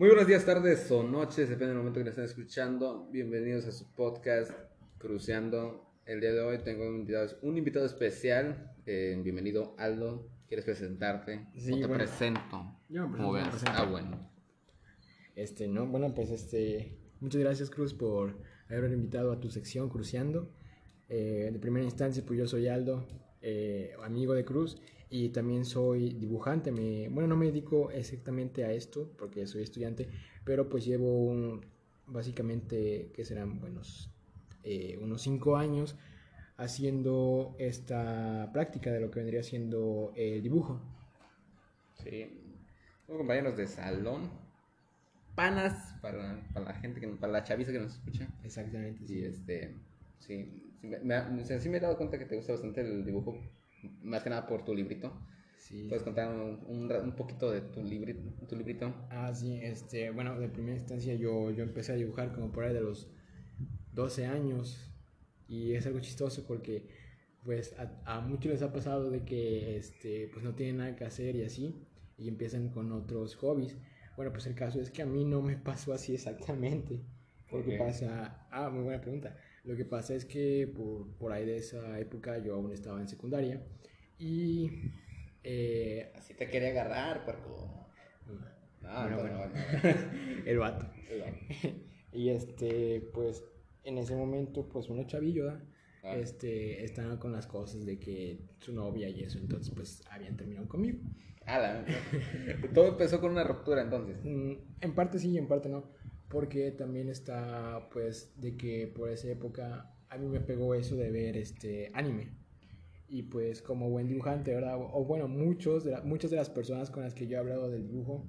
Muy buenos días, tardes o noches, depende del momento que nos estén escuchando. Bienvenidos a su podcast Cruceando. El día de hoy tengo un invitado, un invitado especial. Eh, bienvenido, Aldo. ¿Quieres presentarte? Sí, ¿O te bueno. presento? Yo me presento, veas. me presento. Ah, bueno. Este, no, bueno, pues este, muchas gracias Cruz por haberme invitado a tu sección Cruceando. Eh, de primera instancia, pues yo soy Aldo, eh, amigo de Cruz y también soy dibujante. Me, bueno, no me dedico exactamente a esto porque soy estudiante, pero pues llevo un, básicamente, que serán buenos, eh, unos cinco años haciendo esta práctica de lo que vendría siendo el dibujo. Sí. Somos compañeros de salón. Panas para, para la gente, que, para la chaviza que nos escucha. Exactamente. Y este, sí, sí me, me, sí me he dado cuenta que te gusta bastante el dibujo, más que nada por tu librito. Sí. ¿Puedes contar un, un, un poquito de tu, libri, tu librito? Ah, sí, este, bueno, de primera instancia yo, yo empecé a dibujar como por ahí de los 12 años y es algo chistoso porque pues a, a muchos les ha pasado de que este, pues no tienen nada que hacer y así y empiezan con otros hobbies. Bueno, pues el caso es que a mí no me pasó así exactamente. ¿Por Lo que qué? pasa, ah, muy buena pregunta. Lo que pasa es que por, por ahí de esa época yo aún estaba en secundaria y eh, Así te quería agarrar, puerco. No, Bueno, no, bueno. no, el vato. no. Y este, pues, en ese momento, pues, uno chavillo. Ah. Este, estaba con las cosas de que su novia y eso, entonces, pues, habían terminado conmigo. Ah, la- Todo empezó con una ruptura entonces. Mm, En parte sí y en parte no, porque también está, pues, de que por esa época a mí me pegó eso de ver, este, anime. Y pues, como buen dibujante, ¿verdad? O bueno, muchos de muchas de las personas con las que yo he hablado del dibujo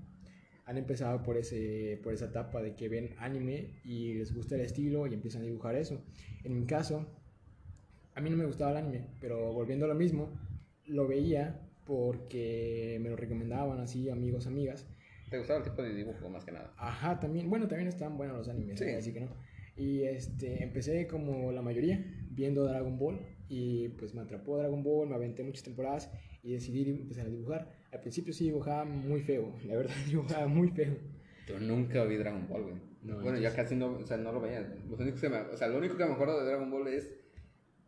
han empezado por, ese, por esa etapa de que ven anime y les gusta el estilo y empiezan a dibujar eso. En mi caso, a mí no me gustaba el anime, pero volviendo a lo mismo, lo veía porque me lo recomendaban así amigos, amigas. ¿Te gustaba el tipo de dibujo más que nada? Ajá, también, bueno, también estaban buenos los animes, Sí. así que no. Y este, empecé como la mayoría, viendo Dragon Ball, y pues me atrapó Dragon Ball, me aventé muchas temporadas y decidí empezar a dibujar. Al principio sí dibujaba muy feo, la verdad dibujaba muy feo. Yo nunca vi Dragon Ball, güey. No, bueno, entonces- ya casi no, o sea, no lo veía. Los únicos que me, o sea, lo único que me acuerdo de Dragon Ball es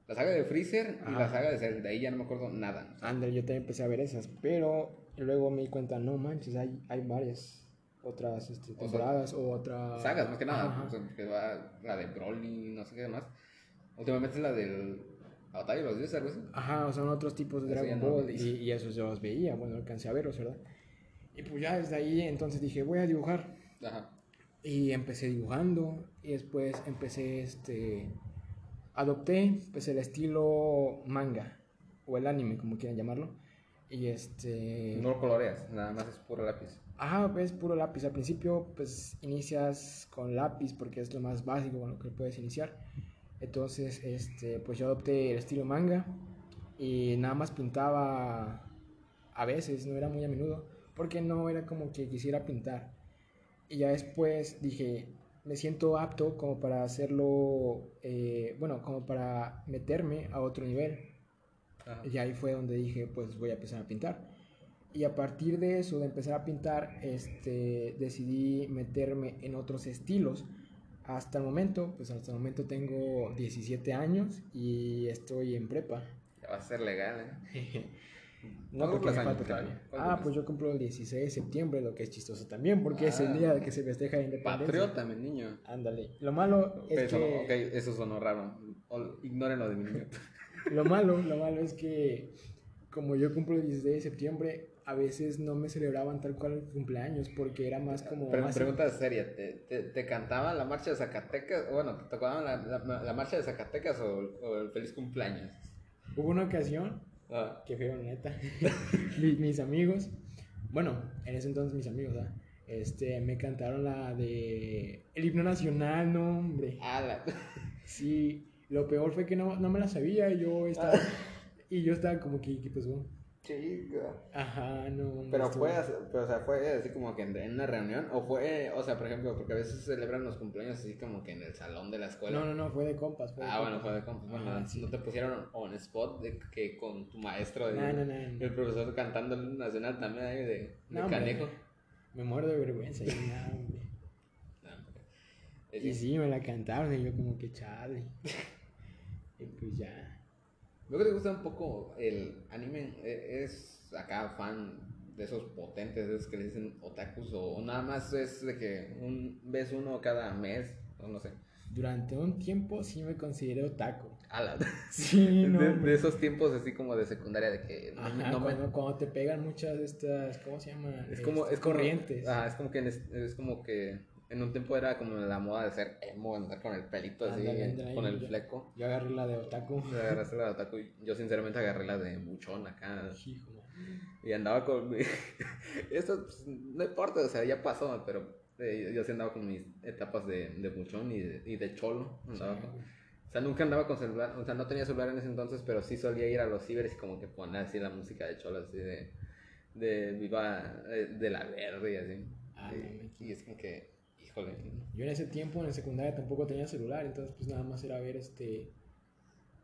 la saga de Freezer y Ajá. la saga de Cell. De ahí ya no me acuerdo nada. Ándale, yo también empecé a ver esas, pero luego me di cuenta, no manches, hay, hay varias otras este, temporadas o otras... Sagas, más que nada. O sea, que va la de Broly, no sé qué demás. Últimamente es la del la Batalla de los Dioses, algo así. Ajá, o son otros tipos de Eso Dragon no Ball vi. y, y esos yo los veía, bueno, alcancé a verlos, ¿verdad? Y pues ya desde ahí entonces dije, voy a dibujar. Ajá. Y empecé dibujando y después empecé, este, adopté pues el estilo manga o el anime, como quieran llamarlo. Y este... No lo coloreas, nada más es puro lápiz. Ajá, es puro lápiz. Al principio, pues inicias con lápiz porque es lo más básico con lo que puedes iniciar. Entonces, este, pues yo adopté el estilo manga y nada más pintaba a veces, no era muy a menudo, porque no era como que quisiera pintar. Y ya después dije, me siento apto como para hacerlo, eh, bueno, como para meterme a otro nivel. Ajá. Y ahí fue donde dije, pues voy a empezar a pintar. Y a partir de eso, de empezar a pintar, este, decidí meterme en otros estilos. Hasta el momento, pues hasta el momento tengo 17 años y estoy en prepa. Ya va a ser legal, ¿eh? No, ¿Cuántos porque me años falta tienes? todavía. ¿Cuántos Ah, pues yo cumplo el 16 de septiembre, lo que es chistoso también, porque es el Ah. día que se festeja la independencia. Patriota, mi niño. Ándale. Lo malo es que... ok, eso sonó raro. Ol- Ignoren lo de mi niño. Lo malo, lo malo es que como yo cumplo el 16 de septiembre, a veces no me celebraban tal cual el cumpleaños porque era más como... Pre- más- pregunta seria, ¿te, te, te cantaban la marcha de Zacatecas? Bueno, ¿te tocaban la, la, la marcha de Zacatecas o, o el feliz cumpleaños? Hubo una ocasión, Ah, que feo, neta, mis, mis amigos, bueno, en ese entonces mis amigos. Este, me cantaron la de el himno nacional, no, hombre. ala. Sí, lo peor fue que no, no me la sabía y yo estaba... Y yo estaba como que, ¿qué pasó? Chica. Ajá, no. Pero estuvo- fue, así- pero, o sea, fue así como que en, en una reunión, o fue, o sea, por ejemplo, porque a veces celebran los cumpleaños así como que en el salón de la escuela. No, no, no, fue de compas. Fue de Ah, bueno, fue de compas. Bueno, sí. no te pusieron on spot de que con tu maestro, de, No, no, no, no. el profesor cantando el nacional también ahí de, de canejo. Me muero de vergüenza. Y, nada, hombre. Y sí, me la cantaron y yo como que chale. y pues ya. Veo que te gusta un poco el anime. ¿E- ¿Es acá fan de esos potentes, esos que le dicen otakus? ¿O nada más es de que un, ves uno cada mes? O no sé. Durante un tiempo sí me consideré otaku. Ala. Sí, no. de, esos tiempos así como de secundaria de que no, Ajá, no me- cuando, cuando te pegan muchas de estas, ¿cómo se llaman? es como Este, es como- corrientes. ajá, es como que en es, es como que en un tiempo era como la moda de ser emo andar con el pelito así ándale, con el yo- fleco Yo agarré la de otaku. agarraste la de otaku yo sinceramente agarré la de buchón acá Hijo. y andaba con mi... esto pues, no importa o sea ya pasó pero eh, yo sí andaba con mis etapas de, de buchón y de, y de cholo andaba con- o sea, nunca andaba con celular, o sea, no tenía celular en ese entonces, pero sí solía ir a los cibers y como que poner así la música de cholo, así de, de Viva, eh, de la verde y así. Ah, y, no, me y es como que, híjole, Yo en ese tiempo, en la secundaria, tampoco tenía celular, entonces pues nada más era ver este...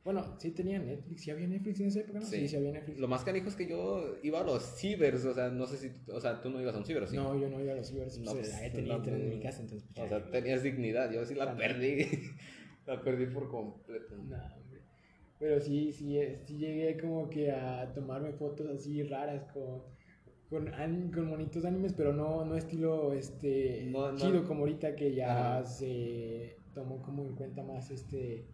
Bueno, sí tenía Netflix, ¿sí había Netflix en esa época? No? Sí. Sí, sí había Netflix. lo más canijo es que yo iba a los cibers, o sea, no sé si, o sea, tú no ibas a un ciber, ¿o ¿sí? No, yo no iba a los cibers, No, pues, pues, tenía no, internet en mi casa, entonces pues, O sea, tenías dignidad, yo sí la También. perdí, la perdí por completo. No, hombre. Pero sí, sí, sí llegué como que a tomarme fotos así raras con, con, con monitos animes, pero no, no estilo este No, no. chido como ahorita que ya Ajá. se tomó como en cuenta más este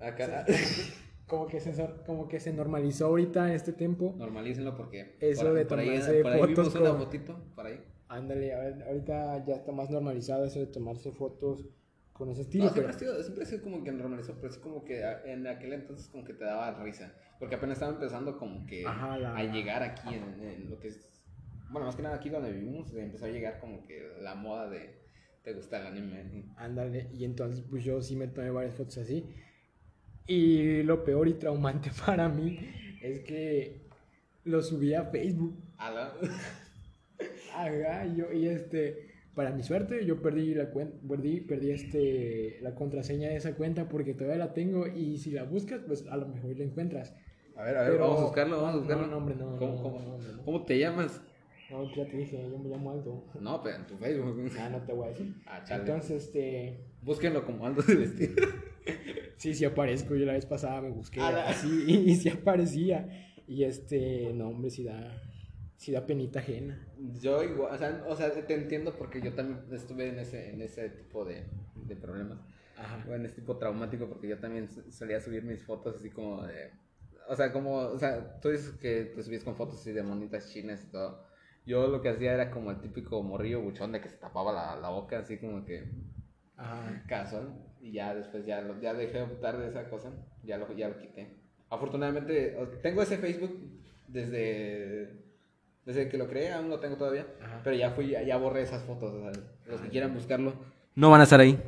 Acá, como que se como que se normalizó ahorita en este tiempo. normalícenlo porque Eso de por ahí, tomarse por ahí fotos vimos una con- fotito, por ahí. Ándale, ahorita ya está más normalizado eso de tomarse fotos con ese estilo. No, siempre, pero- ha sido, siempre ha sido como que normalizó, pero es como que en aquel entonces como que te daba risa. Porque apenas estaba empezando como que Ajá, la- a llegar aquí en, en lo que es... Bueno, más que nada aquí donde vivimos, empezó a llegar como que la moda de... ¿Te gusta el anime? Ándale, y entonces pues yo sí me tomé varias fotos así. Y lo peor y traumante para mí es que lo subí a Facebook. A la- Ajá, yo, y este, para mi suerte, yo perdí la cuenta, perdí, perdí este, la contraseña de esa cuenta porque todavía la tengo y si la buscas, pues a lo mejor la encuentras. A ver, a ver, Pero- vamos a buscarlo, vamos a no, buscarlo. no, hombre, no, ¿Cómo, no, cómo- no, hombre, no. cómo te llamas? No, ya te dije, yo me llamo Aldo. No, pero en tu Facebook. Ah, no te voy a decir. Ah, chale. Entonces, este, Búsquenlo como Aldo de vestir. Sí, sí aparezco. Yo la vez pasada me busqué A la- así y, sí aparecía. Y este, no, hombre, sí da, sí da penita ajena. Yo igual, o sea, o sea, te entiendo porque yo también estuve en ese, en ese tipo de, de problemas. Ajá. Bueno, es tipo traumático porque yo también solía subir mis fotos así como de... O sea, como... O sea, tú dices que te subías con fotos así de monitas chinas y todo. Yo lo que hacía era como el típico morrillo buchón de que se tapaba la, la boca así como que Ajá. casual. Y ya después ya, lo, ya dejé de optar de esa cosa. Ya lo, ya lo quité. Afortunadamente tengo ese Facebook desde... Desde que lo creé, aún lo tengo todavía. Ajá. Pero ya fui, ya, ya borré esas fotos. O sea, los que quieran buscarlo. No van a estar ahí.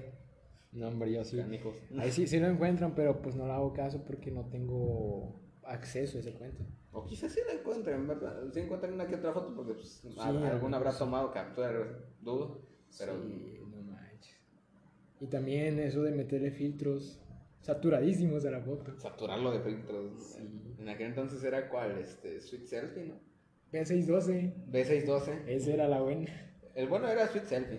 No, hombre, yo sí. Canijos. Ahí sí, sí lo encuentran, pero pues no le hago caso porque no tengo acceso a esa cuenta. O quizás sí la encuentren, ¿verdad? Sí encuentran una que otra foto porque pues, Sí, alguna habrá tomado captura, dudo. Pero Sí, no manches. Y también eso de meterle filtros saturadísimos a la foto. saturarlo de filtros. Sí. En aquel entonces era cuál, este, Sweet Selfie, ¿no? P612, B612. esa era la buena. El bueno era Sweet Selfie.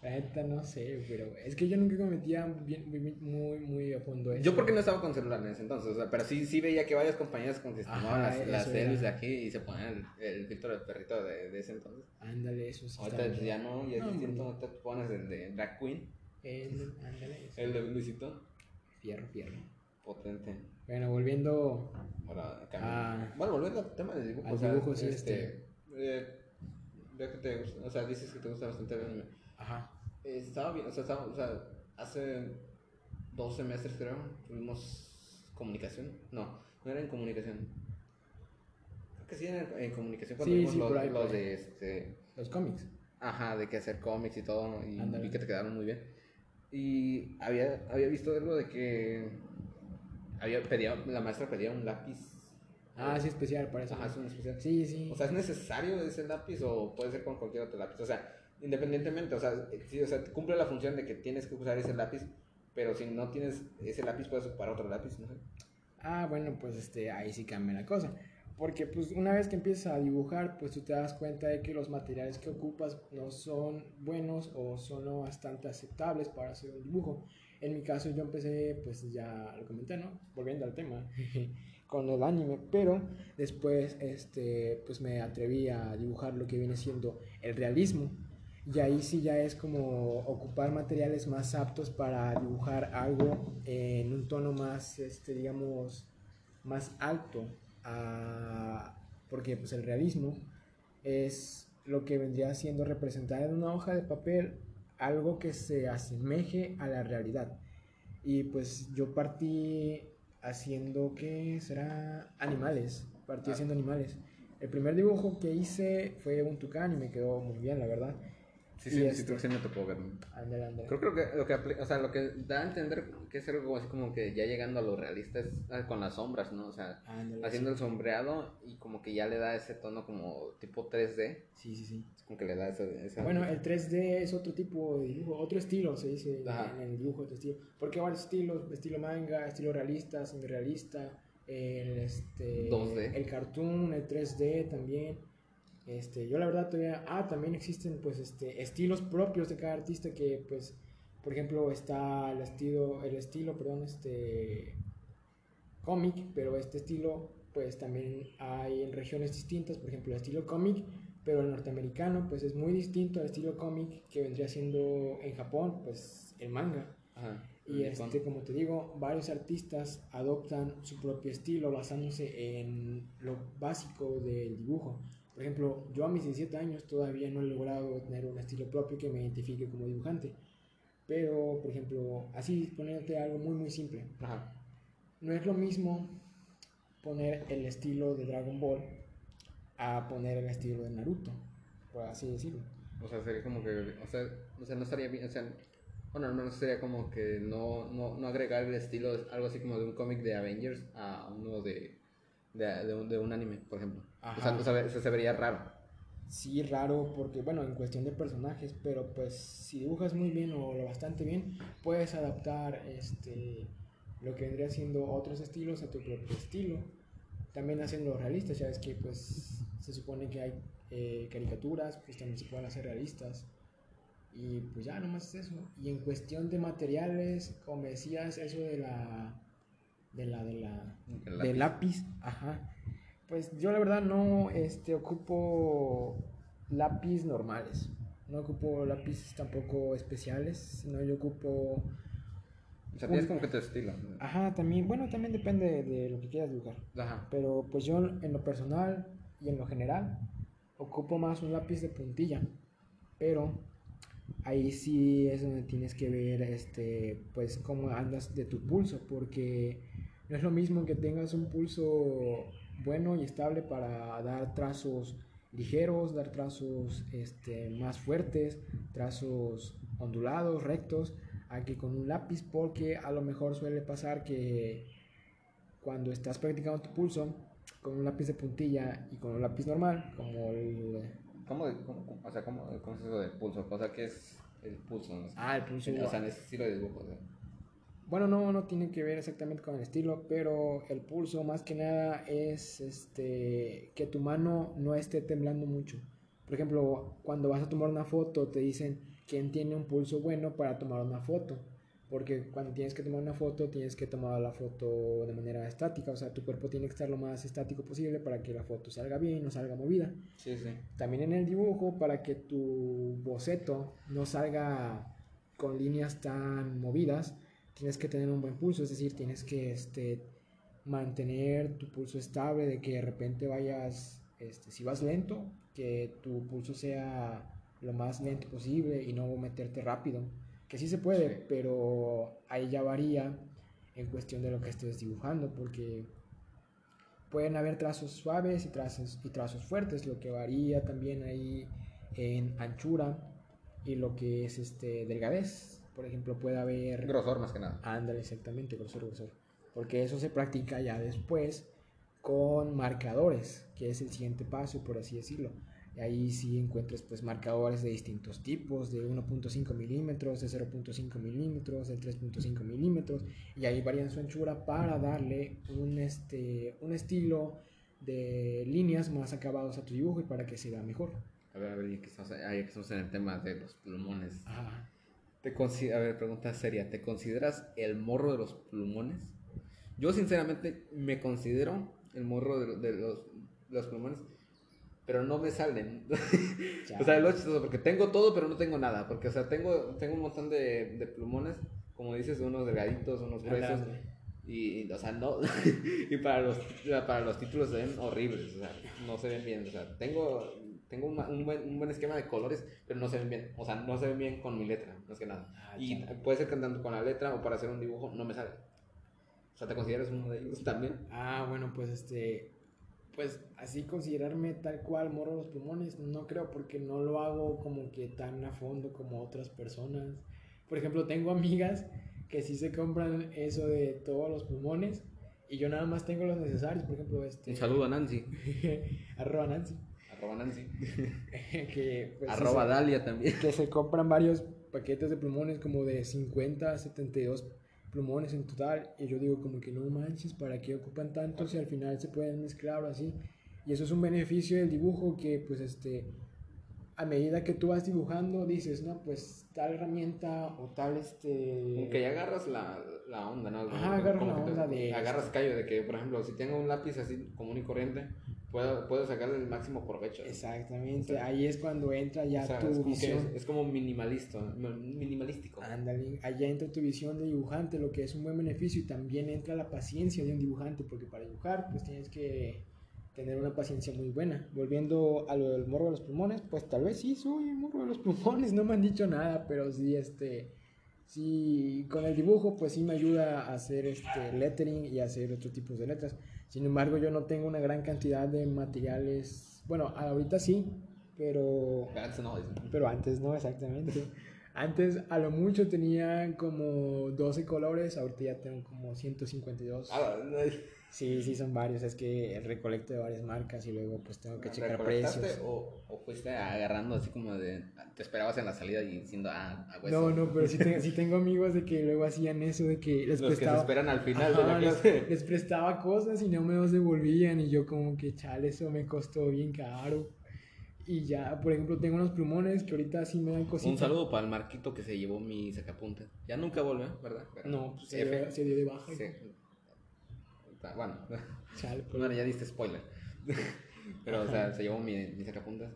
La neta no sé, pero es que yo nunca me metía bien, bien- muy, muy a fondo eso. Yo porque no estaba con celular en ese entonces, o sea, pero sí, sí veía que varias compañías con que se Ajá, tomaban las, las selfies de aquí y se ponían el, el filtro del perrito de, de ese entonces. Ándale, eso sí. Ahorita está ya no, ya es No, distinto, hombre. te pones el de Drag Queen, El, ándale, eso. el de Luisito, Fierro, fierro. potente. Bueno, volviendo bueno, volviendo al tema del dibujo. Al o sea, dibujo, sí, este. eh, veo que te gusta, o sea, dices que te gusta bastante el anime. Ajá. Eh, estaba bien, o sea, estaba- o sea, hace dos semestres creo, tuvimos comunicación. No, no era en comunicación. Creo que sí era en, comunicación cuando Sí, vimos sí, los, por ahí, los por ahí. de este. Los cómics. Ajá, de que hacer cómics y todo, y vi que te quedaron muy bien. Y había, había visto algo de que había pedía, la maestra pedía un lápiz. Ah, sí, especial para eso. Ajá, es un especial. Sí, sí. O sea, ¿es necesario ese lápiz o puede ser con cualquier otro lápiz? O sea, independientemente, o sea, sí, o sea, cumple la función de que tienes que usar ese lápiz, pero si no tienes ese lápiz puedes ocupar otro lápiz, no sé. Ah, bueno, pues este, ahí sí cambia la cosa. Porque pues una vez que empiezas a dibujar, pues tú te das cuenta de que los materiales que ocupas no son buenos o son no bastante aceptables para hacer un dibujo. En mi caso yo empecé, pues ya lo comenté, ¿no? Volviendo al tema, con el anime, pero después este, pues me atreví a dibujar lo que viene siendo el realismo. Y ahí sí ya es como ocupar materiales más aptos para dibujar algo en un tono más, este, digamos, más alto. porque pues el realismo es lo que vendría siendo representar en una hoja de papel algo que se asemeje a la realidad. Y pues yo partí haciendo, ¿qué será? Animales. Partí ah. haciendo animales. El primer dibujo que hice fue un tucán y me quedó muy bien, la verdad. Sí, sí, sí, creo que sí me tocó ver. Creo, creo, que lo que o sea, lo que da a entender que es algo así como que ya llegando a lo realista es ah, con las sombras, ¿no? O sea, haciendo el sombreado y como que ya le da ese tono como tipo 3D. Sí, sí, sí. Es como que le da esa... Bueno, el 3D es otro tipo de dibujo, otro estilo se dice en el dibujo, otro estilo. Porque varios estilos, estilo manga, estilo realista, semi-realista, el, este, 2D. el cartoon, el 3D también. Este, yo la verdad todavía, ah, también existen pues este, estilos propios de cada artista que pues, por ejemplo, está el estilo, el estilo, perdón, este, cómic, pero este estilo pues también hay en regiones distintas, por ejemplo, el estilo cómic, pero el norteamericano pues es muy distinto al estilo cómic que vendría siendo en Japón, pues el manga. y este, como te digo, varios artistas adoptan su propio estilo basándose en lo básico del dibujo. Por ejemplo, yo a mis 17 años todavía no he logrado tener un estilo propio que me identifique como dibujante. Pero, por ejemplo, así ponerte algo muy, muy simple. No es lo mismo poner el estilo de Dragon Ball a poner el estilo de Naruto, por así decirlo. O sea, sería como que, o sea, o sea no estaría bien, o sea, bueno, al menos sería como que no, no, no agregar el estilo, algo así como de un cómic de Avengers a uno de, de, de, un, de un anime, por ejemplo. O sea, eso se vería raro. Sí, raro, porque bueno, en cuestión de personajes, pero pues si dibujas muy bien o lo bastante bien, puedes adaptar este lo que vendría siendo otros estilos a tu propio estilo. También haciendo realistas, ya ves que pues se supone que hay eh, caricaturas, pues también se pueden hacer realistas. Y pues ya, nomás es eso. Y en cuestión de materiales, como decías, eso de la. de la. de la. del lápiz, ajá pues yo la verdad no este, ocupo lápiz normales. No ocupo lápices tampoco especiales, sino yo ocupo... O sea, tienes como que tu estilo. Ajá, también, bueno, también depende de lo que quieras dibujar. Ajá. Pero pues yo en lo personal y en lo general ocupo más un lápiz de puntilla. Pero ahí sí es donde tienes que ver este pues cómo andas de tu pulso porque no es lo mismo que tengas un pulso bueno y estable para dar trazos ligeros, dar trazos este, más fuertes, trazos ondulados, rectos, aquí con un lápiz, porque a lo mejor suele pasar que cuando estás practicando tu pulso con un lápiz de puntilla y con un lápiz normal, como el... ¿Cómo, o sea, ¿cómo, es eso de pulso? O sea, ¿qué es el pulso? Ah, el pulso. O sea, en ese estilo de dibujo. Bueno, no, no tiene que ver exactamente con el estilo, pero el pulso más que nada es este, que tu mano no esté temblando mucho. Por ejemplo, cuando vas a tomar una foto te dicen quién tiene un pulso bueno para tomar una foto. Porque cuando tienes que tomar una foto, tienes que tomar la foto de manera estática. O sea, tu cuerpo tiene que estar lo más estático posible para que la foto salga bien, no salga movida. Sí, sí. También en el dibujo, para que tu boceto no salga con líneas tan movidas, tienes que tener un buen pulso, es decir, tienes que este, mantener tu pulso estable, de que de repente vayas, este, si vas lento, que tu pulso sea lo más lento posible y no meterte rápido, que sí se puede, pero ahí ya varía en cuestión de lo que estés dibujando, porque pueden haber trazos suaves y trazos, y trazos fuertes, lo que varía también ahí en anchura y lo que es este delgadez por ejemplo, puede haber... Grosor más que nada. Ándale, exactamente, grosor, grosor. Porque eso se practica ya después con marcadores, que es el siguiente paso, por así decirlo. Y ahí sí encuentras pues marcadores de distintos tipos, de 1.5 milímetros, de 0.5 milímetros, de 3.5 milímetros, y ahí varían su anchura para darle un, este, un estilo de líneas más acabados a tu dibujo y para que se vea mejor. A ver, a ver, ya que estamos, ah, en el tema de los plumones. Ajá. Te a ver, pregunta seria. ¿Te consideras el morro de los plumones? Yo, sinceramente, me considero el morro de, de los, de los plumones, pero no me salen. o sea, lo chistoso, porque tengo todo, pero no tengo nada. Porque, o sea, tengo, tengo un montón de, de plumones, como dices, unos delgaditos, unos gruesos. Y, y, o sea, no. y para los, para los títulos se ven horribles. O sea, no se ven bien. O sea, tengo, tengo un, un buen, un buen esquema de colores, pero no se ven bien. O sea, no se ven bien con mi letra, más que nada. Ah, y chale. puede ser cantando con la letra o para hacer un dibujo, no me sale. O sea, ¿te consideras uno de ellos también? Ah, bueno, pues este. Pues así considerarme tal cual morro los pulmones, no creo porque no lo hago como que tan a fondo como otras personas. Por ejemplo, tengo amigas que sí se compran eso de todos los pulmones y yo nada más tengo los necesarios. Por ejemplo, este. Un saludo a Nancy. arroba Nancy. Arroba Nancy. que, pues, Arroba se- Dalia también. que se compran varios paquetes de plumones como de 50 a 72 plumones en total y yo digo como que no manches, ¿para qué ocupan tanto si al final se pueden mezclar o así? Y eso es un beneficio del dibujo que pues este a medida que tú vas dibujando dices, no, pues tal herramienta o tal este Como que ya agarras la, la onda, ¿no? Ajá, agarras la que te- onda de- Agarras callo de que, por ejemplo, si tengo un lápiz así común y corriente, puedo, puedo sacarle el máximo provecho. Exactamente, O sea, ahí es cuando entra ya O sea, tu es, como visión. es, es como minimalista, minimalístico. Ándale, allá entra tu visión de dibujante, lo que es un buen beneficio, y también entra la paciencia de un dibujante, porque para dibujar, pues tienes que tener una paciencia muy buena. Volviendo a lo del morro de los pulmones, pues tal vez sí soy el morro de los pulmones, no me han dicho nada, pero sí, este, sí, con el dibujo, pues sí me ayuda a hacer este lettering y a hacer otros tipos de letras. Sin embargo, yo no tengo una gran cantidad de materiales, bueno, ahorita sí, pero Antes no, pero antes no, exactamente. Antes a lo mucho tenía como 12 colores, ahorita ya tengo como 152. Ah, no, Sí, sí, son varios. Es que recolecto de varias marcas y luego pues tengo que checar ¿Recolectaste precios. O, o fuiste agarrando así como de. Te esperabas en la salida y diciendo, ah, hago No, no, pero sí, te- sí tengo amigos de que luego hacían eso, de que les Los que se prestaba... esperan al final de la les, clase. les prestaba cosas y no me los devolvían y yo como que chale, eso me costó bien caro. Y ya, por ejemplo, tengo unos plumones que ahorita sí me dan cositas. Un saludo para el Marquito que se llevó mi sacapuntas. Ya nunca volvió, ¿verdad? Pero- No, pues se dio, se dio de baja. Sí. Bueno, Chale, pues. bueno, ya diste spoiler. Pero, o sea, se llevó mi, mi sacapuntas.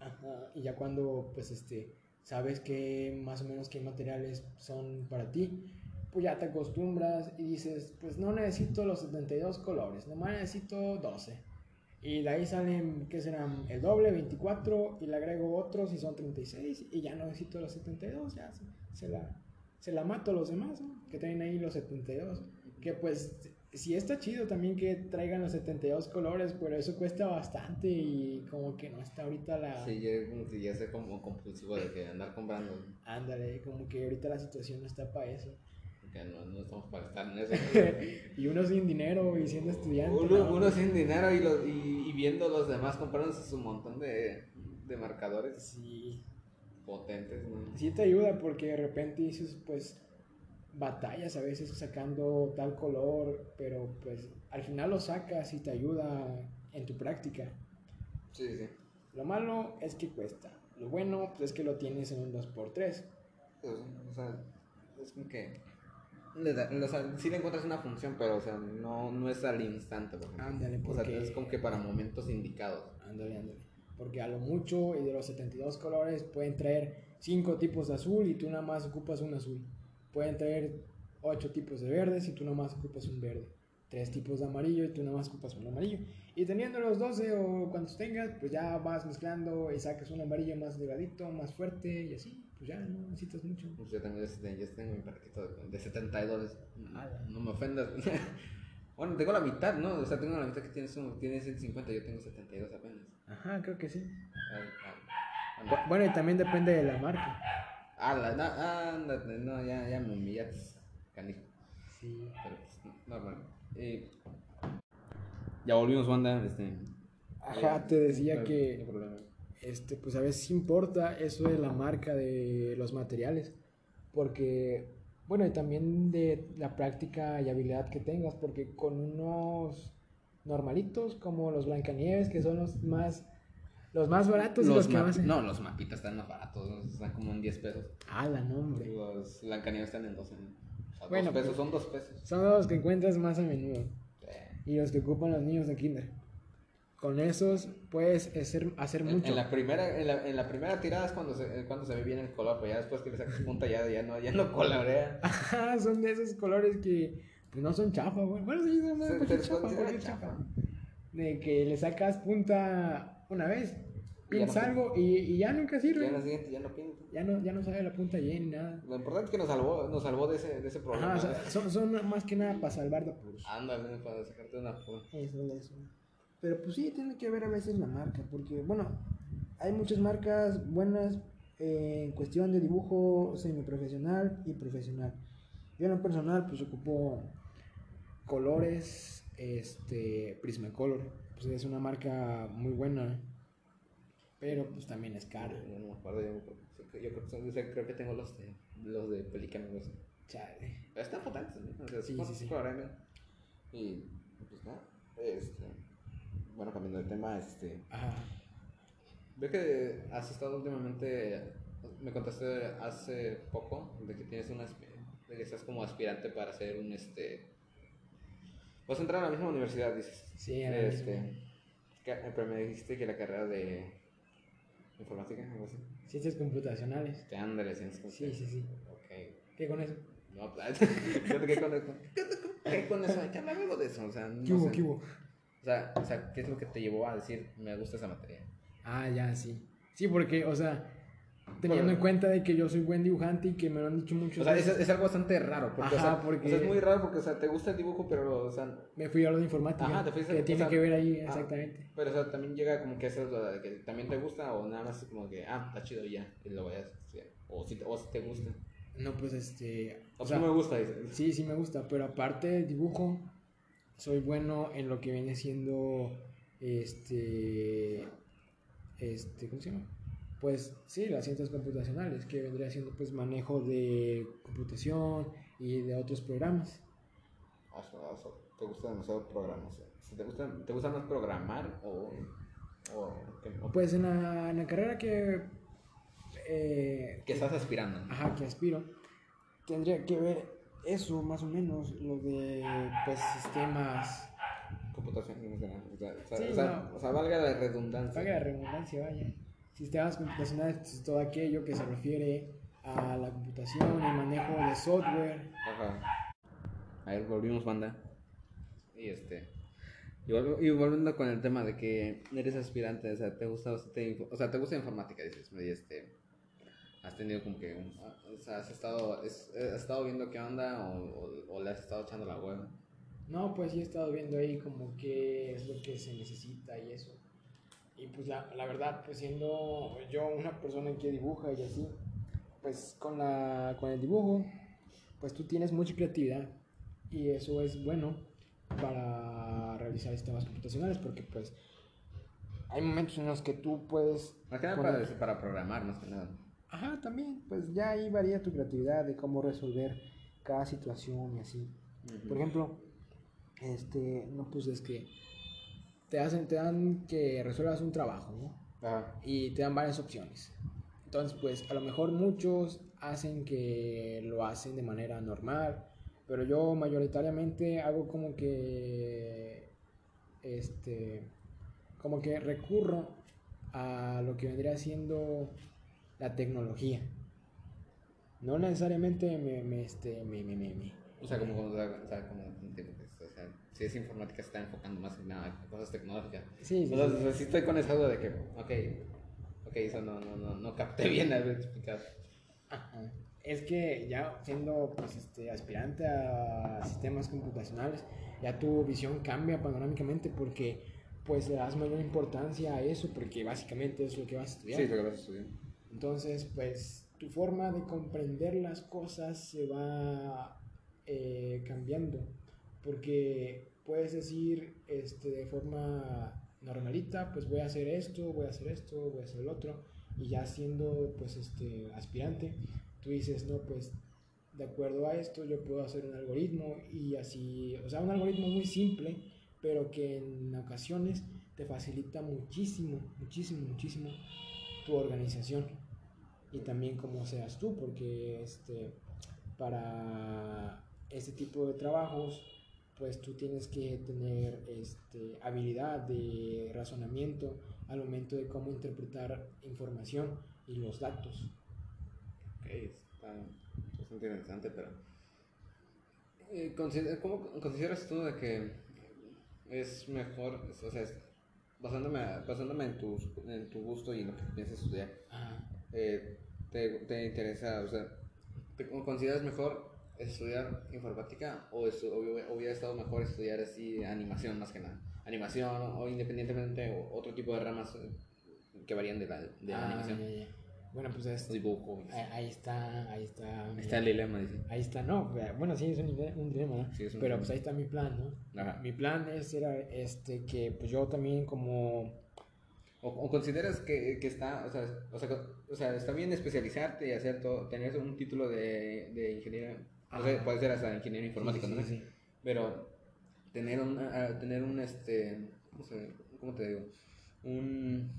Ajá, y ya cuando pues este sabes que más o menos qué materiales son para ti, pues ya te acostumbras y dices, pues no necesito los 72 colores, nomás necesito 12. Y de ahí salen, ¿qué serán? El doble, 24, y le agrego otros y son 36, y ya no necesito los 72, ya se, se la, se la mato a los demás, ¿no? que traen ahí los 72. Que pues sí está chido también que traigan los 72 colores, pero eso cuesta bastante y como que no está ahorita la... Sí, yo como que ya sé como compulsivo de que andar comprando. Ándale, como que ahorita la situación no está para eso. Que no, no estamos para estar en eso. y uno sin dinero y siendo estudiante. Uno, ¿no? uno sin dinero y, los, y, y viendo los demás comprándose su montón de, de marcadores Sí, potentes. ¿no? sí te ayuda porque de repente dices, pues, batallas a veces sacando tal color, pero pues al final lo sacas y te ayuda en tu práctica. Sí, sí. Lo malo es que cuesta. Lo bueno pues, es que lo tienes en un 2x3. O sea, es como que. le da- o sea, sí le encuentras una función, pero o sea, no, no es al instante. Por. Ándale, O sea, porque- es como que para momentos indicados. Ándale, ándale. Porque a lo mucho y de los 72 colores pueden traer 5 tipos de azul y tú nada más ocupas un azul. Pueden traer 8 tipos de verdes y tú nada más ocupas un verde. 3 tipos de amarillo y tú nada más ocupas un amarillo. Y teniendo los 12 o cuantos tengas, pues ya vas mezclando y sacas un amarillo más delgadito, más fuerte y así. Pues ya no necesitas mucho. Pues yo tengo, yo, tengo mi paquetito de, de 72. Ala. No me ofendas. bueno, tengo la mitad, ¿no? O sea, tengo la mitad que tienes, tienes 150, yo tengo 72 apenas. Ajá, creo que sí. Ay, ah, bueno. Bueno, y también depende de la marca. Ah, la, na- ándate, no, ya, ya me humillaste, canijo. Sí. Pero pues, normal. Eh, ya volvimos, banda. Este, Ajá, ya, te decía no que- no este, pues a veces importa eso de la marca de los materiales, porque, bueno, y también de la práctica y habilidad que tengas, porque con unos normalitos, como los Blancanieves, que son los más, los más baratos y Los los que más... No, los mapitas están más baratos, están como en 10 pesos. Ah, la nombre. Los Blancanieves están en 12. O sea, Bueno, dos pesos, pues- son 2 pesos. Son los que encuentras más a menudo. Eh, Y los que ocupan los niños de kinder. Con esos puedes hacer, hacer En, mucho. en la primera, en, la, en la primera tirada es cuando se, eh, cuando se ve bien el color, pero ya después que le sacas punta ya, ya no, ya no colorea. Ajá, son de esos colores que pues no son chafa, güey. Bueno, sí, son cualquier chafa. chafa. De que le sacas punta una vez, piensas no- algo y, y ya nunca sirve. en la siguiente ya no pinta. Ya no, ya no sabe la punta bien, nada. Lo importante es que nos salvó, nos salvó de ese, de ese problema. Ajá, o sea, son, son más que nada para salvar de apuros. Ándale, para sacarte una Eso, eso. Pero pues sí, tiene que ver a veces la marca, porque bueno, hay muchas marcas buenas eh, en cuestión de dibujo semiprofesional y profesional. Yo en lo personal pues ocupo colores, este, Prismacolor, pues es una marca muy buena, pero pues también es cara. Yo no me acuerdo, yo, yo creo, que son- creo que tengo los de, los de Pelican, no sé. Chale. Están potentes, ¿no? O sea, Sí, sí, sí. Y pues nada, este, bueno, cambiando de tema, este, Ajá. veo que has estado últimamente, me contaste hace poco de que tienes una, de que estás como aspirante para hacer un, este, vas a entrar a la misma universidad, dices. Sí, a este, que- pero me dijiste que la carrera de informática, algo así. Ciencias computacionales. Te ándale, ciencias Sí, sí, sí. Ok. ¿Qué con eso? No, pues, que con eso. ¿Qué con eso? Hablar algo de eso. O sea, no ¿Qué hubo, sé. qué hubo? O sea, o sea, ¿qué es lo que te llevó a decir me gusta esa materia? Ah, ya, sí. Sí, porque, o sea, teniendo en cuenta de que yo soy buen dibujante y que me lo han dicho muchos O sea, es, es algo bastante raro. Porque, o, sea, porque- o sea, es muy raro porque, o sea, te gusta el dibujo, pero, o sea, me fui a lo de informática. Ajá, te fuiste- que o tiene sea, que ver ahí, ah. exactamente. pero, o sea, también llega como que esa es la de que también te gusta o nada más como que, ah, está chido ya, y lo vayas a. O si, te- o si te gusta. No, pues este. O O sea, no me gusta, dices. sí, sí me gusta, pero aparte del dibujo, soy bueno en lo que viene siendo. Este. Este, ¿cómo se llama? Pues sí, las ciencias computacionales, que vendría siendo pues manejo de computación y de otros programas. O sea, te gusta demasiado si te, gusta, ¿Te gusta más programar o.? o, Pues en la, en la carrera que. eh, que estás aspirando? ajá, que aspiro, tendría que ver eso más o menos, lo de pues sistemas. Computación, o sea, o sea, Sí, o sea, no. o sea, valga la redundancia. Paga la redundancia, vaya. Sistemas computacionales, pues, todo aquello que se refiere a la computación, el manejo de software. Ajá. A ver, volvimos, banda. Y este. Y, volv- y volviendo con el tema de que eres aspirante, o sea, te gusta bastante info- o sea, te gusta informática, dices, y este. Has tenido como que. un- ah, o sea, has estado, es- has estado viendo qué onda o, o, o le has estado echando la hueva. No, pues sí he estado viendo ahí como qué es lo que se necesita y eso. Y pues la, la verdad, pues siendo yo una persona que dibuja y así, pues con, la, con el dibujo, pues tú tienes mucha creatividad y eso es bueno para realizar sistemas computacionales porque pues hay momentos en los que tú puedes... Más que nada poner- para, para programar, más que nada. Ajá, también, pues ya ahí varía tu creatividad de cómo resolver cada situación y así. Por ejemplo, este, no, pues es que te hacen, te dan que resuelvas un trabajo, ¿no? Ajá. Y te dan varias opciones. Entonces, pues a lo mejor muchos hacen que lo hacen de manera normal, pero yo mayoritariamente hago como que, este, como que recurro a lo que vendría siendo la tecnología. No necesariamente me, me, este, me, me, me- me- O sea, como, o sea, o sea, como tipo que es, o sea, si es informática se está enfocando más en nada, cosas tecnológicas. Sí, sí, O sea, sí. o sea, sí estoy con esa duda de que, ok, ok, eso no, no, no, no capté bien al explicar. Ajá. Es que ya siendo pues este aspirante a sistemas computacionales, ya tu visión cambia panorámicamente porque pues le das mayor importancia a eso porque básicamente es lo que vas a estudiar. Sí, lo que vas a estudiar. Entonces, pues tu forma de comprender las cosas se va eh, cambiando porque puedes decir este, de forma normalita, pues voy a hacer esto, voy a hacer esto, voy a hacer el otro y ya siendo pues este aspirante, tú dices, no, pues de acuerdo a esto yo puedo hacer un algoritmo y así, o sea, un algoritmo muy simple, pero que en ocasiones te facilita muchísimo, muchísimo, muchísimo tu organización. Y también cómo seas tú, porque este, para este tipo de trabajos, pues tú tienes que tener este, habilidad de razonamiento al momento de cómo interpretar información y los datos. Ok, está bastante interesante, pero... eh, ¿Cómo consideras tú de que es mejor, o sea, basándome, basándome en, tu, en tu gusto y en lo que piensas estudiar, eh, te, te, interesa, o sea, ¿te consideras mejor estudiar informática o, hubiera estado mejor estudiar así animación más que nada? Animación o independientemente o otro tipo de ramas eh, que varían de la, de la ah, animación. Bueno, pues es, dibujo. Ahí, está, ahí está. Ahí está el dilema, dice. Ahí está, no, bueno, sí, es un, un dilema, ¿no? Sí, es un Pero pues ahí está mi plan, ¿no? Ajá. Mi plan es, era este, que pues yo también como... O, consideras que, que está, o sea, o, sea, o sea, está bien especializarte y hacer todo, tener un título de, de ingeniero, o sea, puede ser hasta ingeniero informático, ¿no? Sí, Pero tener un, tener un, este, ¿cómo te digo? Un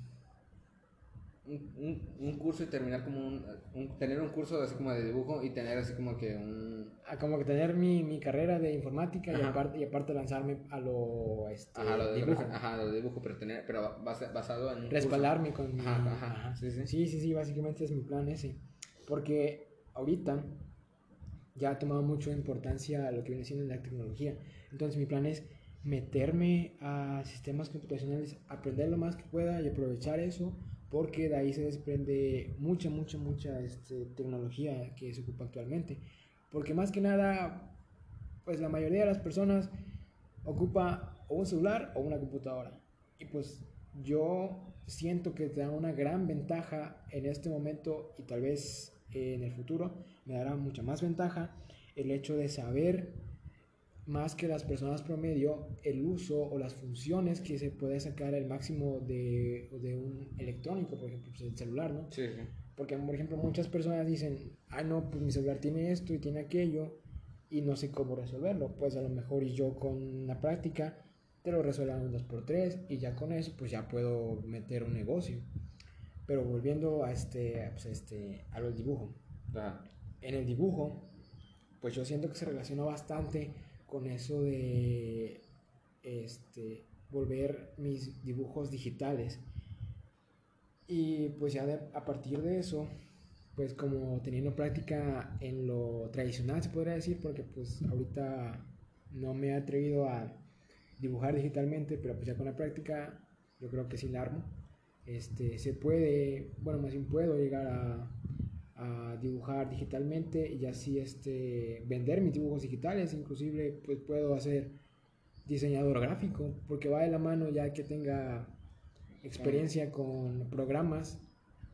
un, un, curso y terminar como un, tener un curso así como de dibujo y tener así como que un ah, como que tener mi, mi carrera de informática y aparte y aparte lanzarme a lo este ajá, lo de dibujo ajá lo de dibujo pero tener pero basado en respaldarme con mi ajá, Sí, sí. sí sí sí básicamente es mi plan ese porque ahorita ya ha tomado mucha importancia lo que viene siendo la tecnología entonces mi plan es meterme a sistemas computacionales aprender lo más que pueda y aprovechar eso porque de ahí se desprende mucha, mucha, mucha este, tecnología que se ocupa actualmente. Porque más que nada, pues la mayoría de las personas ocupa un celular o una computadora. Y pues yo siento que te da una gran ventaja en este momento y tal vez en el futuro me dará mucha más ventaja el hecho de saber más que las personas promedio el uso o las funciones que se puede sacar el máximo de, de un electrónico, por ejemplo, pues el celular, ¿no? Sí, Porque, por ejemplo, muchas personas dicen, ah, no, pues mi celular tiene esto y tiene aquello y no sé cómo resolverlo. Pues a lo mejor y yo con la práctica te lo resuelvan un 2x3 y ya con eso pues ya puedo meter un negocio. Pero volviendo a este, pues, este, a los dibujos. En el dibujo, pues yo siento que se relaciona bastante con eso de este, volver mis dibujos digitales. Y pues ya a partir de eso, pues como teniendo práctica en lo tradicional se podría decir, porque pues ahorita no me he atrevido a dibujar digitalmente, pero pues ya con la práctica yo creo que sí la armo. Este, se puede, bueno, más bien puedo llegar a a dibujar digitalmente y así este, vender mis dibujos digitales. Inclusive pues puedo hacer diseñador gráfico porque va de la mano ya que tenga experiencia con programas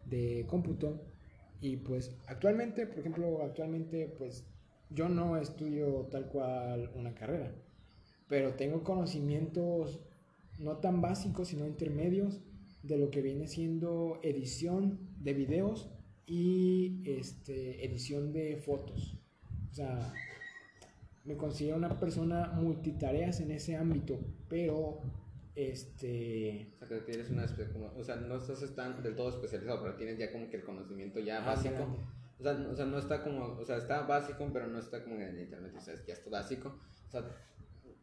de cómputo y pues actualmente, por ejemplo, actualmente pues yo no estudio tal cual una carrera, pero tengo conocimientos no tan básicos sino intermedios de lo que viene siendo edición de videos y este, edición de fotos. O sea, me considero una persona multitareas en ese ámbito, pero este... O sea, que tienes una... o sea, no estás tan del todo especializado, pero tienes ya como que el conocimiento ya básico. O sea, o sea, no está como... O sea, está básico, pero no está como en internet, o sea, ya está básico. O sea,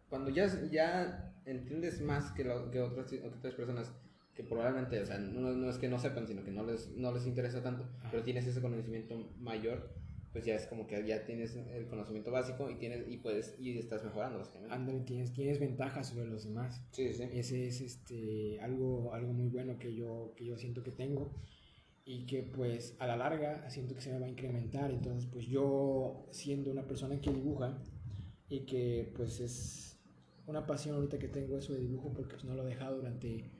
cuando ya, ya entiendes más que, lo, que, otras, que otras personas que probablemente, o sea, no, no, es que no sepan, sino que no les, no les interesa tanto, pero tienes ese conocimiento mayor, pues ya es como que ya tienes el conocimiento básico y tienes y puedes y estás mejorando básicamente. Ándale, tienes, tienes ventajas sobre los demás. Sí, sí. Ese es este algo, algo muy bueno que yo, que yo siento que tengo y que pues a la larga siento que se me va a incrementar. Entonces pues yo siendo una persona que dibuja y que pues es una pasión ahorita que tengo eso de dibujo porque pues no lo he dejado durante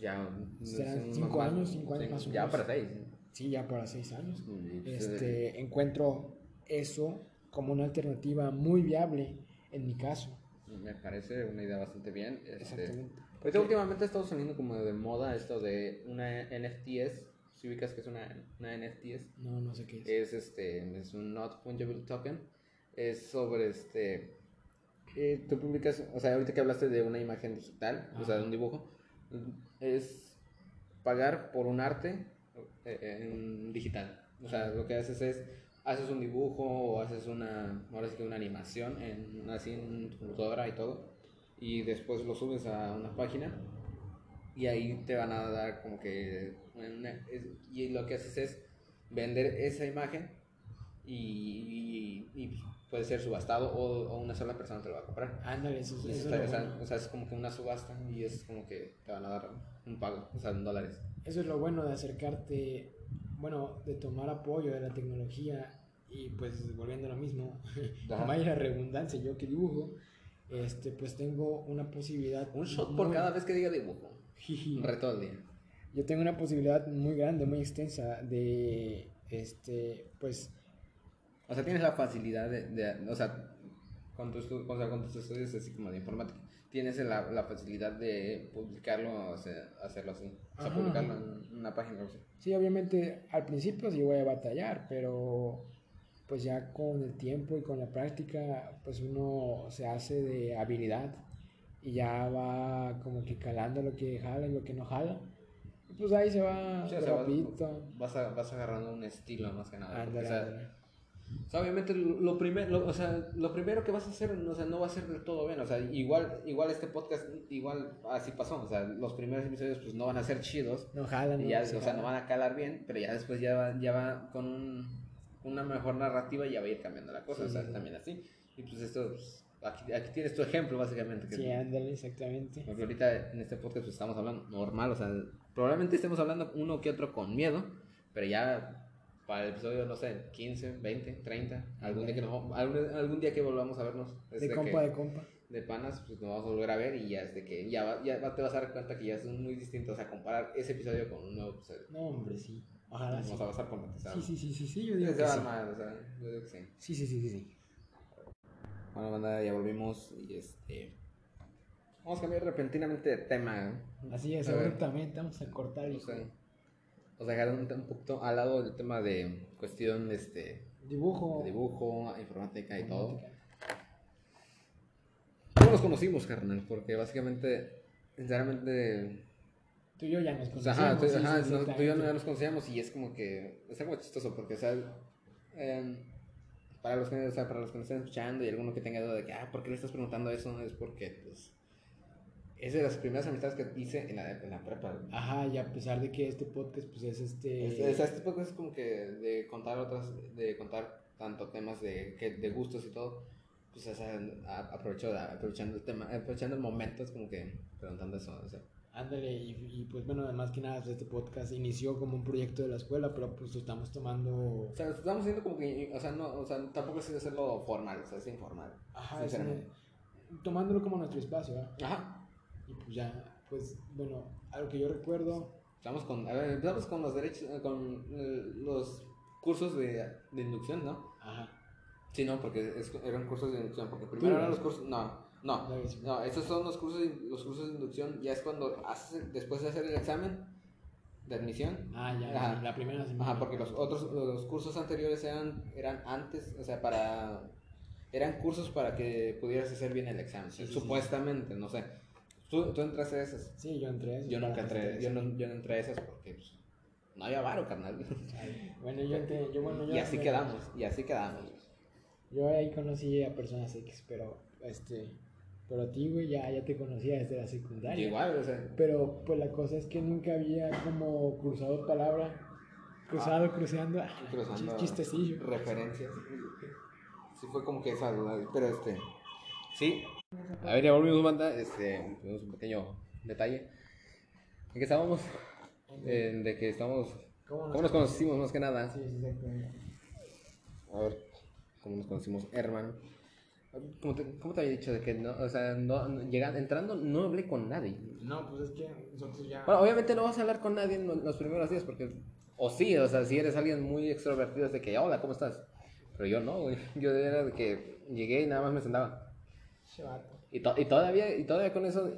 ya. Serán cinco años, cinco años más o menos. Ya para seis. Sí, ya para seis años. Este, encuentro eso como una alternativa muy viable en mi caso. Me parece una idea bastante bien. Este, Exactamente. Ahorita últimamente está saliendo como de moda esto de una NFTs. Si ubicas que es una, una NFTs. No, no sé qué es. Es, este, es un Not Fungible Token. Es sobre este eh, tú publicas, o sea, ahorita que hablaste de una imagen digital, o sea, de un dibujo, es pagar por un arte eh, en digital. O sea, lo que haces es, haces un dibujo o haces una, ahora sí que una animación en, así en tu computadora y todo, y después lo subes a una página y ahí te van a dar como que, y lo que haces es vender esa imagen y, y, puede ser subastado o, una sola persona te lo va a comprar. Ándale, eso, es o, sea, es como que una subasta y es como que te van a dar un pago, o sea, en dólares. Eso es lo bueno de acercarte, bueno, de tomar apoyo de la tecnología y pues volviendo a lo mismo, vaya redundancia, yo que dibujo, este, pues tengo una posibilidad. Un shot por cada vez que diga dibujo. un reto al día. Yo tengo una posibilidad muy grande, muy extensa de, este, pues... O sea, tienes la facilidad de, o sea, con tus, o sea, con tus estudios así como de informática, tienes la, la facilidad de publicarlo, o sea, hacerlo así, o sea, publicarlo en una página. O Sí, obviamente al principio sí voy a batallar, pero pues ya con el tiempo y con la práctica, pues uno se hace de habilidad y ya va como que calando lo que jala y lo que no jala. pues ahí se va rapidito. Vas, vas, agarrando un estilo más que nada. O, sea, obviamente lo, primero, o sea, lo primero que vas a hacer, o sea, no va a ser del todo bien, o sea, igual, igual este podcast, igual así pasó, o sea, los primeros episodios pues no van a ser chidos. No jalan. Y ya, o sea, no van a calar bien, pero ya después ya va, ya va con un una mejor narrativa y ya va a ir cambiando la cosa, o sea, también así. Y pues esto, pues, aquí, aquí, tienes tu ejemplo, básicamente. Que sí, ándale, exactamente. Porque ahorita en este podcast pues, estamos hablando normal, o sea, probablemente estemos hablando uno que otro con miedo, pero ya para el episodio, no sé, 15, 20, 30, algún, día que, no, algún, día que volvamos a vernos. De, compa, de compa. De panas, pues nos vamos a volver a ver y ya es de que ya, ya te vas a dar cuenta que ya es muy distinto, o sea, comparar ese episodio con un nuevo episodio. No, hombre, sí. Ojalá. Vamos a pasar por Sí, sí, sí, sí, sí, yo digo que sí. Mal, o sea, yo digo que sí. Sí, sí, sí, sí, sí. Bueno, banda, ya volvimos y este... Vamos a cambiar repentinamente de tema. Así es, abruptamente, vamos a cortar y... O sea, o sea, un, un poquito al lado del tema de cuestión este... Dibujo. De dibujo, informática y todo. ¿Cómo nos conocimos, carnal? Porque básicamente, sinceramente tú y yo ya nos conocíamos. Ajá, ajá, tú y yo ya nos conocíamos y es como que es algo chistoso porque, o sea, em, para, los que, o sea, para los que nos estén escuchando y alguno que tenga duda de que, ah, ¿por qué le estás preguntando eso? Es porque, pues, es de las primeras amistades que hice en la, en la prepa. Ajá, y a pesar de que este podcast, pues, es este... Es, este podcast es como que de contar otras, de contar tanto temas de, que, de gustos y todo, pues, o sea, aprovecho, aprovechando el tema, aprovechando el momento, es como que preguntando eso, o sea. Ándale, y, pues bueno, además que nada, este podcast inició como un proyecto de la escuela, pero pues estamos tomando... O sea, estamos haciendo como que, o sea, no, o sea tampoco es hacerlo formal, o sea, es informal. Ajá, es, tomándolo como nuestro espacio, ¿verdad? Ajá. Y pues ya, pues bueno, algo que yo recuerdo... Estamos con, a ver, empezamos con los derechos, eh, con eh, los cursos de, de inducción, ¿no? Ajá. Sí, no, porque eran cursos de inducción, porque primero eran los cursos, no, no, no, esos son los cursos, los cursos de inducción. Ya es cuando haces, después de hacer el examen de admisión. Ah, ya, la primera semana. Ajá, porque los otros, los cursos anteriores eran, eran antes, o sea, para, eran cursos para que pudieras hacer bien el examen, supuestamente, no sé. ¿Tú, ¿Tú, entraste a esas? Sí, yo entré a esas. Yo nunca entré, yo no, yo no entré a esas porque pues, no había varo, carnal. bueno, yo entré, yo, bueno, yo Y así quedamos, y así quedamos. Yo ahí conocí a personas X, pero este pero a ti, güey, ya, ya te conocía desde la secundaria. Igual, o sea. Pero pues la cosa es que nunca había como cruzado palabra. Cruzado, ah. Ah, cruzando. Chistecillo. Referencias. Sí, fue como que esa duda. Pero este. Sí. A ver, ya volvimos, banda. Este, tuvimos un pequeño detalle. ¿En qué estábamos? de que estamos. ¿Cómo nos, conocimos más que nada? Sí, sí, exactamente. A ver, ¿cómo nos conocimos, hermano? ¿Cómo te, ¿Cómo te había dicho? De que no, o sea, no, llegando, entrando no hablé con nadie. No, pues es que nosotros ya... Bueno, obviamente no vas a hablar con nadie en los primeros días porque... O sí, o sea, si eres alguien muy extrovertido es de que, hola, ¿cómo estás? Pero yo no, güey. Yo era de que llegué y nada más me sentaba. Y, y, todavía, y todavía con eso,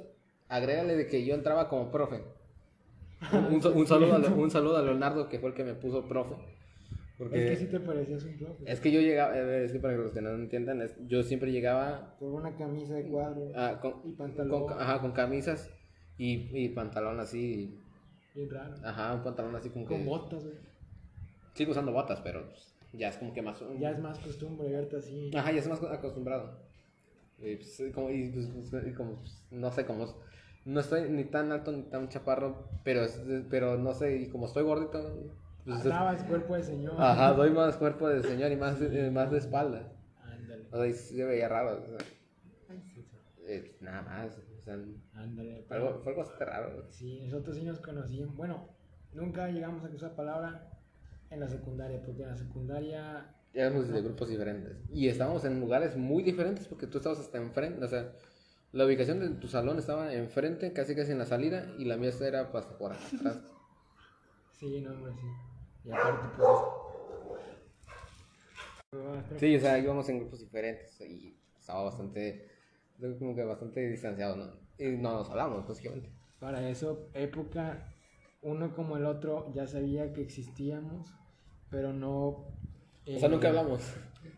agrégale de que yo entraba como profe. Un, un, saludo a, un saludo a Leonardo, que fue el que me puso profe. Porque Es que sí te parecías un profe. es que yo llegaba, a ver, es que para que los que no entiendan, es- yo siempre llegaba Con una camisa de cuadro ah, con, y pantalón. con, ajá, con camisas y, y pantalón así, Bien raro. ajá, un pantalón así como Con que... botas, güey. Sigo usando botas, pero ya es como que más... Ya es más costumbre verte así. Ajá, ya estoy más acostumbrado. Y, pues, como, y, pues, pues, como, pues, no sé, como no estoy ni tan alto ni tan chaparro, pero, pero no sé, y como estoy gordito, pues, es- cuerpo de señor. ajá, doy más cuerpo de señor y más, más de espalda. Ándale. O sea, y se veía raro. o sea, eh, nada más. O sea, Ándale. fue algo, fue algo bastante raro. Sí, nosotros sí nos conocíamos. Bueno, nunca llegamos a usar palabra en la secundaria, porque en la secundaria. Éramos de grupos diferentes. Y estábamos en lugares muy diferentes porque tú estabas hasta enfrente. O sea, la ubicación de tu salón estaba enfrente, casi casi en la salida, y la mía era hasta por atrás. Sí, no, hombre, sí. Y aparte, pues. Sí, o sea, íbamos en grupos diferentes y estaba bastante, como que bastante distanciado, ¿no? Y no nos hablamos, básicamente. Para eso, época, uno como el otro ya sabía que existíamos, pero no. O eh, sea, nunca hablamos.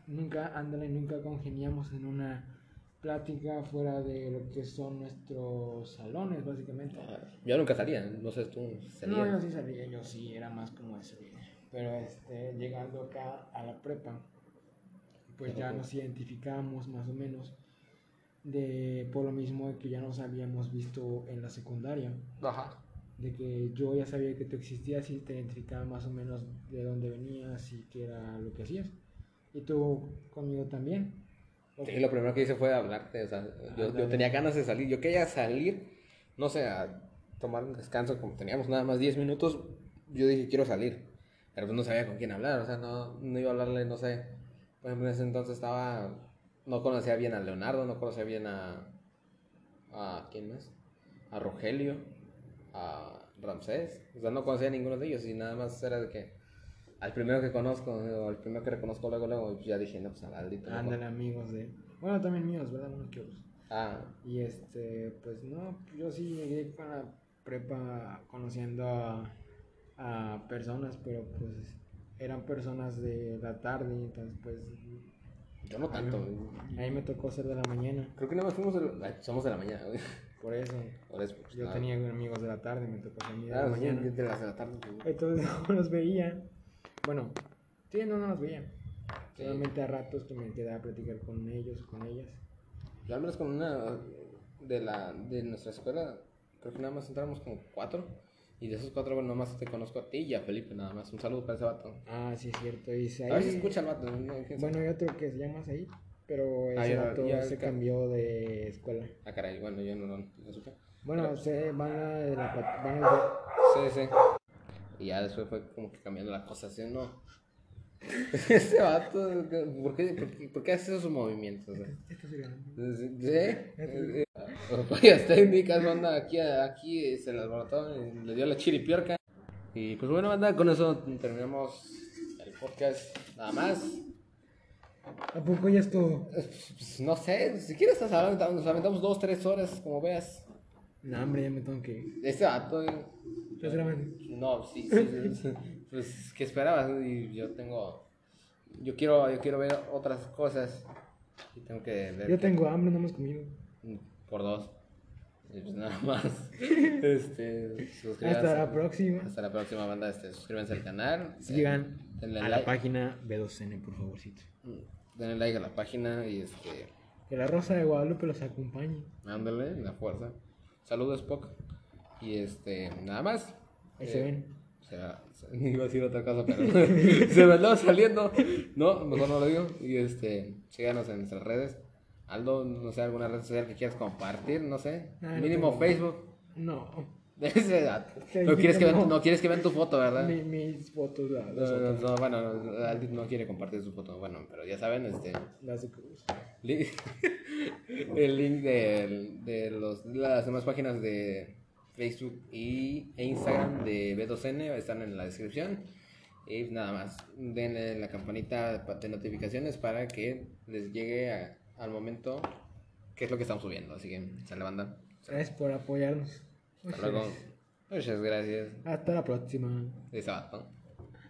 Nunca, ándale, nunca congeniamos en una plática fuera de lo que son nuestros salones, básicamente. Yo nunca salía, no sé, tú No, salías. yo sí salía, yo sí, era más como eso. Pero este, llegando acá a la prepa, pues ya nos identificábamos más o menos de por lo mismo que ya nos habíamos visto en la secundaria, Ajá. De que yo ya sabía que tú existías y te identificaba más o menos de dónde venías y qué era lo que hacías. Y tú conmigo también. Sí, lo primero que hice fue hablarte, o sea, yo, yo tenía ganas de salir, yo quería salir, no sé, a tomar un descanso, como teníamos nada más 10 minutos, yo dije, quiero salir, pero pues no sabía con quién hablar, o sea, no, no iba a hablarle, no sé, por ejemplo, en ese entonces estaba, no conocía bien a Leonardo, no conocía bien a, a ¿quién más? A Rogelio, a Ramsés, o sea, no conocía a ninguno de ellos y nada más era de que al primero que conozco, o al primero que reconozco luego, luego, pues ya dije, no, pues al Aldito. mejor". Ándale, amigos de. Bueno, también míos, ¿verdad? Unos que otros. Ah, Y este, pues no, yo sí llegué con la prepa conociendo a, a personas, pero pues eran personas de la tarde, entonces pues yo no tanto. a mí me tocó ser de la mañana, Creo que nada más fuimos de la... somos de la mañana, güey. Por eso Por eso, pues, yo nada. tenía amigos de la tarde, me tocó a mí de Ah, la sí, mañana. de las de la tarde. Entonces no los veía, bueno, sí, no, no los veía. Sí. Solamente a ratos que me quedaba a platicar con ellos o con ellas. Yo al menos con una de la de nuestra escuela, creo que nada más entramos como cuatro. Y de esos cuatro, bueno, nomás te conozco a ti y a Felipe, nada más. Un saludo para ese vato. Ah, sí, es cierto. Y A ver si escucha el vato. ¿no? Bueno, hay otro que se llama ahí, pero Ah, ese ya- vato ya se ca- cambió de escuela. Ah, caray, bueno, yo no lo no supe. Bueno, se van a la van a Sí, sí. Y ya después fue como que cambiando la cosa, ¿sí no? Ese vato, ¿por qué, por qué, por qué hace esos movimientos? sea? Esto se grabó. Sí, eh, Fallas técnicas, banda, aquí, aquí se las brotó, le dio la chiripiorca. Y pues bueno, banda, con eso terminamos el podcast, nada más. ¿A poco ya es todo? Pues, no sé, si quieres nos aventamos, nos aventamos dos, tres horas, como veas. No, hombre, ya me tengo que ir. Este vato, eh, ¿Estás grabando? no, sí, sí, sí, pues, ¿qué esperabas? Y yo tengo, yo quiero, yo quiero ver otras cosas. Y tengo que ver Yo que- tengo hambre, no hemos comido. por dos. Y pues nada más. Este, suscríbanse. Hasta la próxima. Hasta la próxima banda. Este, suscríbanse al canal. Sigan denle a la página B2N, por favorcito. denle like a la página y este. Que la Rosa de Guadalupe los acompañe. Ándale, la fuerza. Saludos, Spock. Y este, nada más. Ahí Eh, se ven. se va- se- iba a decir otra cosa, pero se me andaba saliendo. No, mejor no lo digo. Y este, síganos en nuestras redes. Aldo, no sé, alguna red social que quieras compartir, no sé. Ah, Mínimo. Facebook. No. Ese dato. Te No quieres, que vean, no. quieres que vean tu foto, ¿verdad? Mi- mis fotos, la- No, las, no, bueno, Aldi no quiere compartir su foto. Bueno, pero ya saben, este. las de Cruz. el link de, de los, las demás páginas de Facebook y, e Instagram de B2N están en la descripción. Y nada más, denle la campanita de notificaciones para que les llegue a- al momento qué es lo que estamos subiendo. Así que, sale banda. Gracias por apoyarnos. Hasta luego. Muchas gracias. Hasta la próxima. Sábado.